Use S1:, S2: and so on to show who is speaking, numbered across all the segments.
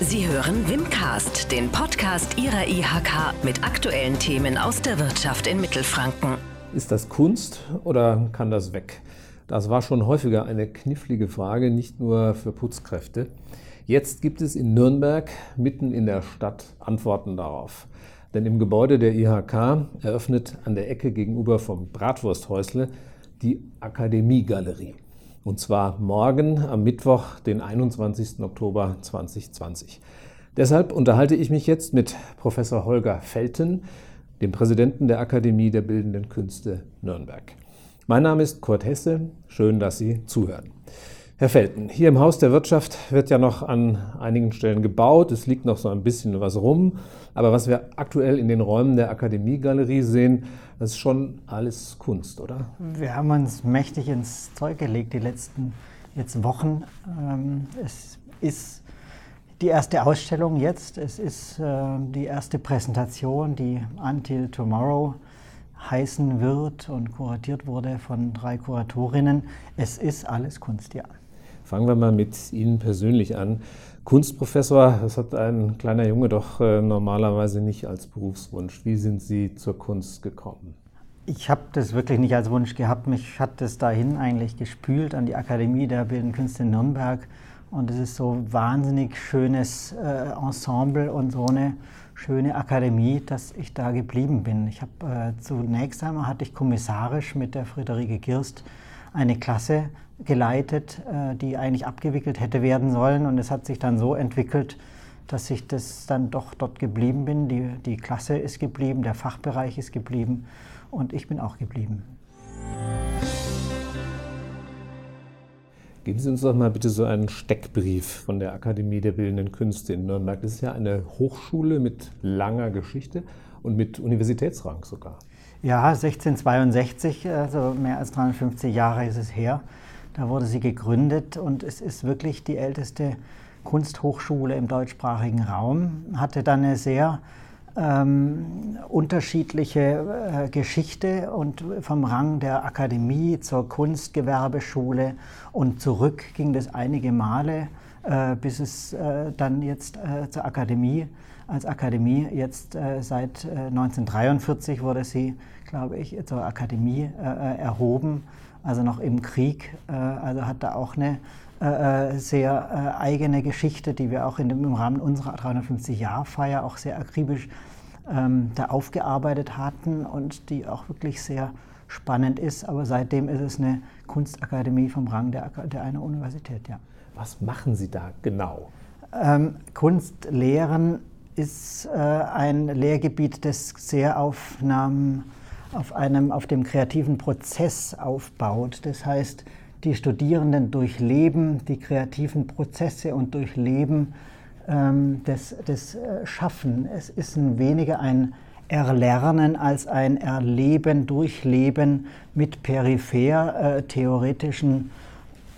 S1: Sie hören Wimcast, den Podcast Ihrer IHK mit aktuellen Themen aus der Wirtschaft in Mittelfranken.
S2: Ist das Kunst oder kann das weg? Das war schon häufiger eine knifflige Frage, nicht nur für Putzkräfte. Jetzt gibt es in Nürnberg, mitten in der Stadt, Antworten darauf. Denn im Gebäude der IHK eröffnet an der Ecke gegenüber vom Bratwursthäusle die Akademiegalerie. Und zwar morgen am Mittwoch, den 21. Oktober 2020. Deshalb unterhalte ich mich jetzt mit Professor Holger Felten, dem Präsidenten der Akademie der Bildenden Künste Nürnberg. Mein Name ist Kurt Hesse. Schön, dass Sie zuhören. Herr Felten, hier im Haus der Wirtschaft wird ja noch an einigen Stellen gebaut. Es liegt noch so ein bisschen was rum. Aber was wir aktuell in den Räumen der Akademiegalerie sehen, das ist schon alles Kunst, oder?
S3: Wir haben uns mächtig ins Zeug gelegt die letzten jetzt Wochen. Ähm, es ist die erste Ausstellung jetzt. Es ist äh, die erste Präsentation, die Until Tomorrow heißen wird und kuratiert wurde von drei Kuratorinnen. Es ist alles Kunst, ja.
S2: Fangen wir mal mit Ihnen persönlich an. Kunstprofessor, das hat ein kleiner Junge doch äh, normalerweise nicht als Berufswunsch. Wie sind Sie zur Kunst gekommen?
S3: Ich habe das wirklich nicht als Wunsch gehabt. Mich hat das dahin eigentlich gespült an die Akademie der Bildenden Künste in Nürnberg. Und es ist so wahnsinnig schönes äh, Ensemble und so eine schöne Akademie, dass ich da geblieben bin. Ich habe äh, zunächst einmal hatte ich kommissarisch mit der Friederike Girst eine Klasse geleitet, äh, die eigentlich abgewickelt hätte werden sollen. Und es hat sich dann so entwickelt, dass ich das dann doch dort geblieben bin. Die, die Klasse ist geblieben, der Fachbereich ist geblieben und ich bin auch geblieben.
S2: Geben Sie uns doch mal bitte so einen Steckbrief von der Akademie der Bildenden Künste in Nürnberg. Das ist ja eine Hochschule mit langer Geschichte und mit Universitätsrang sogar.
S3: Ja, 1662, also mehr als 350 Jahre ist es her. Da wurde sie gegründet und es ist wirklich die älteste Kunsthochschule im deutschsprachigen Raum. Hatte dann eine sehr ähm, unterschiedliche äh, Geschichte und vom Rang der Akademie zur Kunstgewerbeschule und zurück ging das einige Male, äh, bis es äh, dann jetzt äh, zur Akademie als Akademie jetzt äh, seit 1943 äh, wurde sie, glaube ich, zur Akademie äh, erhoben, also noch im Krieg. Äh, also hat da auch eine äh, sehr eigene Geschichte, die wir auch in dem, im Rahmen unserer 350-Jahr-Feier auch sehr akribisch ähm, da aufgearbeitet hatten und die auch wirklich sehr spannend ist. Aber seitdem ist es eine Kunstakademie vom Rang der, der einer Universität, ja.
S2: Was machen Sie da genau?
S3: Ähm, Kunst lehren ist äh, ein Lehrgebiet, das sehr auf, einem, auf, einem, auf dem kreativen Prozess aufbaut. Das heißt, die Studierenden durchleben die kreativen Prozesse und durchleben ähm, das, das äh, Schaffen. Es ist ein weniger ein Erlernen als ein Erleben, Durchleben mit peripher äh, theoretischen ähm,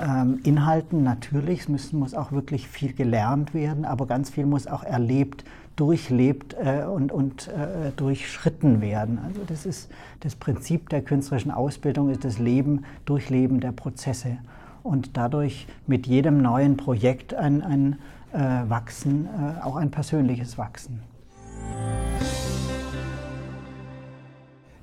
S3: Inhalten natürlich, es muss, muss, auch wirklich viel gelernt werden, aber ganz viel muss auch erlebt, durchlebt äh, und, und äh, durchschritten werden. Also das ist das Prinzip der künstlerischen Ausbildung, ist das Leben, Durchleben der Prozesse und dadurch mit jedem neuen Projekt ein, ein äh, Wachsen, äh, auch ein persönliches Wachsen.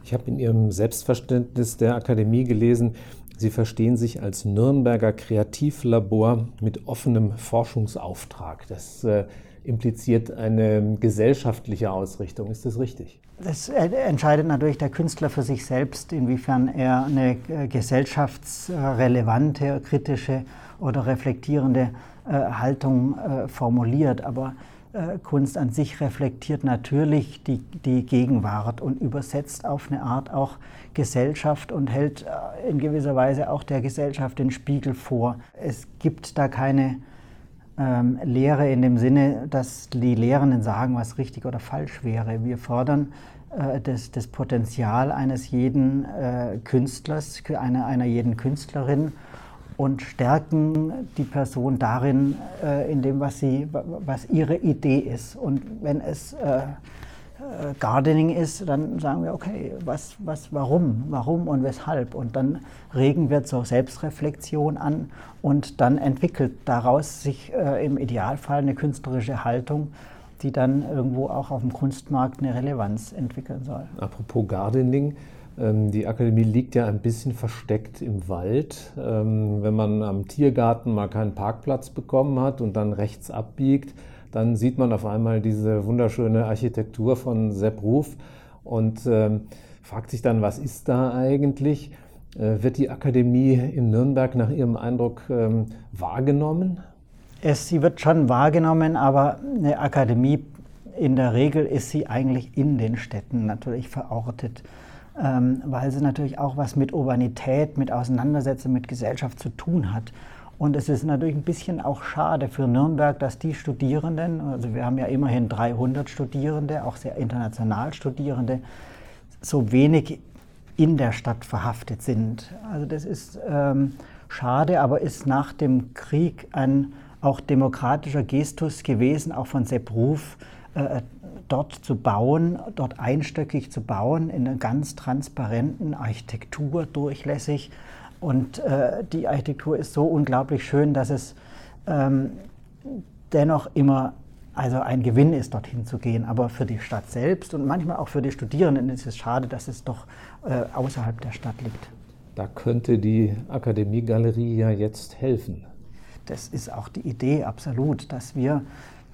S2: Ich habe in Ihrem Selbstverständnis der Akademie gelesen, Sie verstehen sich als Nürnberger Kreativlabor mit offenem Forschungsauftrag. Das äh, impliziert eine gesellschaftliche Ausrichtung. Ist das richtig?
S3: Das entscheidet natürlich der Künstler für sich selbst, inwiefern er eine äh, gesellschaftsrelevante, kritische oder reflektierende äh, Haltung äh, formuliert. Aber Kunst an sich reflektiert natürlich die, die Gegenwart und übersetzt auf eine Art auch Gesellschaft und hält äh, in gewisser Weise auch der Gesellschaft den Spiegel vor. Es gibt da keine ähm, Lehre in dem Sinne, dass die Lehrenden sagen, was richtig oder falsch wäre. Wir fordern äh, das, das Potenzial eines jeden äh, Künstlers, einer, einer jeden Künstlerin und stärken die Person darin, äh, in dem, was, sie, was ihre Idee ist. Und wenn es äh, Gardening ist, dann sagen wir, okay, was, was, warum, warum und weshalb? Und dann regen wir zur Selbstreflexion an und dann entwickelt daraus sich äh, im Idealfall eine künstlerische Haltung, die dann irgendwo auch auf dem Kunstmarkt eine Relevanz entwickeln soll.
S2: Apropos Gardening, die Akademie liegt ja ein bisschen versteckt im Wald. Ähm, wenn man am Tiergarten mal keinen Parkplatz bekommen hat und dann rechts abbiegt, dann sieht man auf einmal diese wunderschöne Architektur von Sepp Ruf und ähm, fragt sich dann, was ist da eigentlich? Äh, wird die Akademie in Nürnberg nach Ihrem Eindruck wahrgenommen?
S3: Es, sie wird schon wahrgenommen, aber eine Akademie in der Regel ist sie eigentlich in den Städten natürlich verortet ähm, weil sie natürlich auch was mit Urbanität, mit Auseinandersetzung mit Gesellschaft zu tun hat. Und es ist natürlich ein bisschen auch schade für Nürnberg, dass die Studierenden, also wir haben ja immerhin 300 Studierende, auch sehr international Studierende, so wenig in der Stadt verhaftet sind. Also das ist ähm, schade, aber ist nach dem Krieg ein auch demokratischer Gestus gewesen, auch von Sepp Ruf, äh, dort zu bauen, dort einstöckig zu bauen, in einer ganz transparenten Architektur durchlässig. Und äh, die Architektur ist so unglaublich schön, dass es ähm, dennoch immer also ein Gewinn ist, dorthin zu gehen. Aber für die Stadt selbst und manchmal auch für die Studierenden ist es schade, dass es doch äh, außerhalb der Stadt liegt.
S2: Da könnte die Akademiegalerie ja jetzt helfen.
S3: Das ist auch die Idee, absolut, dass wir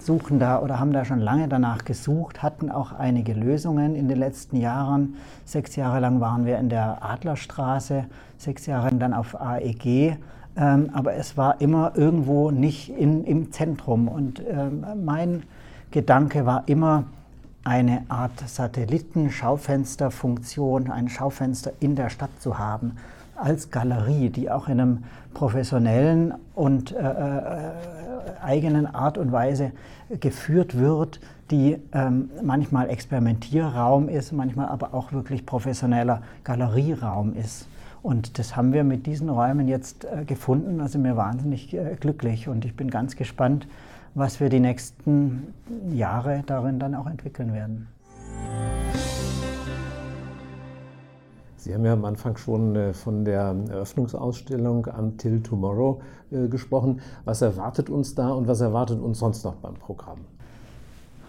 S3: suchen da oder haben da schon lange danach gesucht, hatten auch einige Lösungen in den letzten Jahren. Sechs Jahre lang waren wir in der Adlerstraße, sechs Jahre dann auf AEG. Ähm, aber es war immer irgendwo nicht in, im Zentrum. Und ähm, mein Gedanke war immer, eine Art Satellitenschaufensterfunktion, ein Schaufenster in der Stadt zu haben, als Galerie, die auch in einem professionellen und äh, äh eigenen Art und Weise geführt wird, die ähm, manchmal Experimentierraum ist, manchmal aber auch wirklich professioneller Galerieraum ist. Und das haben wir mit diesen Räumen jetzt äh, gefunden. Also mir wahnsinnig äh, glücklich und ich bin ganz gespannt, was wir die nächsten Jahre darin dann auch entwickeln werden.
S2: Sie haben ja am Anfang schon äh, von der Eröffnungsausstellung Until Tomorrow äh, gesprochen. Was erwartet uns da und was erwartet uns sonst noch beim Programm?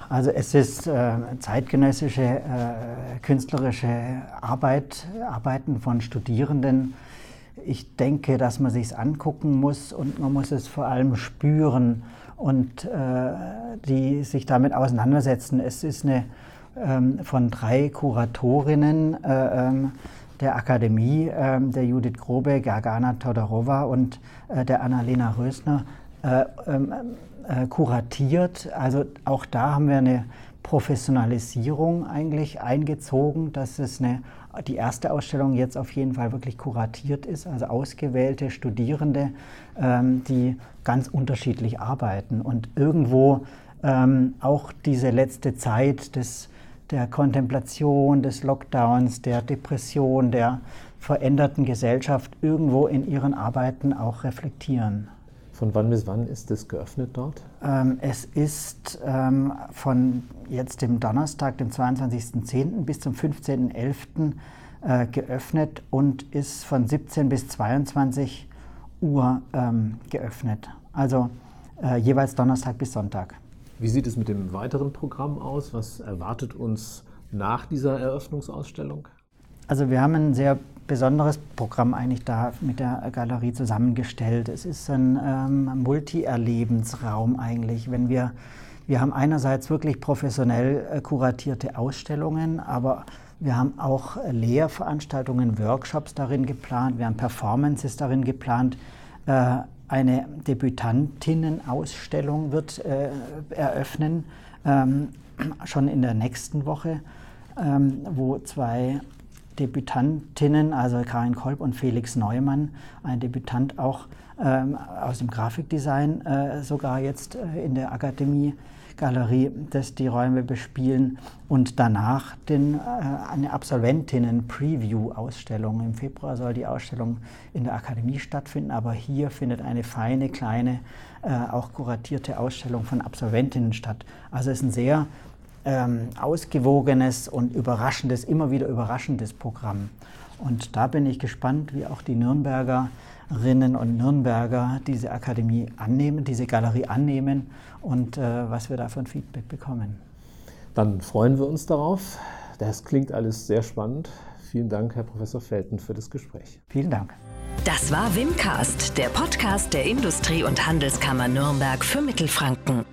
S3: Also es ist äh, zeitgenössische äh, künstlerische Arbeit, Arbeiten von Studierenden. Ich denke, dass man sich angucken muss und man muss es vor allem spüren und äh, die sich damit auseinandersetzen. Es ist eine ähm, von drei Kuratorinnen äh, ähm, der Akademie, äh, der Judith Grobe, Gargana Todorova und äh, der Annalena Rösner, äh, ähm, äh, kuratiert. Also auch da haben wir eine Professionalisierung eigentlich eingezogen, dass es eine, die erste Ausstellung jetzt auf jeden Fall wirklich kuratiert ist, also ausgewählte Studierende, ähm, die ganz unterschiedlich arbeiten und irgendwo ähm, auch diese letzte Zeit des der Kontemplation, des Lockdowns, der Depression, der veränderten Gesellschaft irgendwo in ihren Arbeiten auch reflektieren.
S2: Von wann bis wann ist es geöffnet dort?
S3: Ähm, es ist ähm, von jetzt dem Donnerstag, dem 22.10. bis zum 15.11. Äh, geöffnet und ist von 17 bis 22 Uhr ähm, geöffnet. Also äh, jeweils Donnerstag bis Sonntag.
S2: Wie sieht es mit dem weiteren Programm aus? Was erwartet uns nach dieser Eröffnungsausstellung?
S3: Also wir haben ein sehr besonderes Programm eigentlich da mit der Galerie zusammengestellt. Es ist ein ähm, Multi-Erlebensraum eigentlich. Wenn wir, wir haben einerseits wirklich professionell äh, kuratierte Ausstellungen, aber wir haben auch Lehrveranstaltungen, Workshops darin geplant, wir haben Performances darin geplant. Eine Debütantinnenausstellung wird äh, eröffnen, ähm, schon in der nächsten Woche, ähm, wo zwei Debütantinnen, also Karin Kolb und Felix Neumann, ein Debütant auch ähm, aus dem Grafikdesign, äh, sogar jetzt äh, in der Akademie Galerie, das die Räume bespielen und danach den, äh, eine Absolventinnen-Preview-Ausstellung. Im Februar soll die Ausstellung in der Akademie stattfinden, aber hier findet eine feine, kleine, äh, auch kuratierte Ausstellung von Absolventinnen statt. Also es ist ein sehr ähm, ausgewogenes und überraschendes, immer wieder überraschendes Programm. Und da bin ich gespannt, wie auch die Nürnbergerinnen und Nürnberger diese Akademie annehmen, diese Galerie annehmen und äh, was wir da für ein Feedback bekommen.
S2: Dann freuen wir uns darauf. Das klingt alles sehr spannend. Vielen Dank, Herr Professor Felten, für das Gespräch.
S3: Vielen Dank.
S1: Das war Wimcast, der Podcast der Industrie- und Handelskammer Nürnberg für Mittelfranken.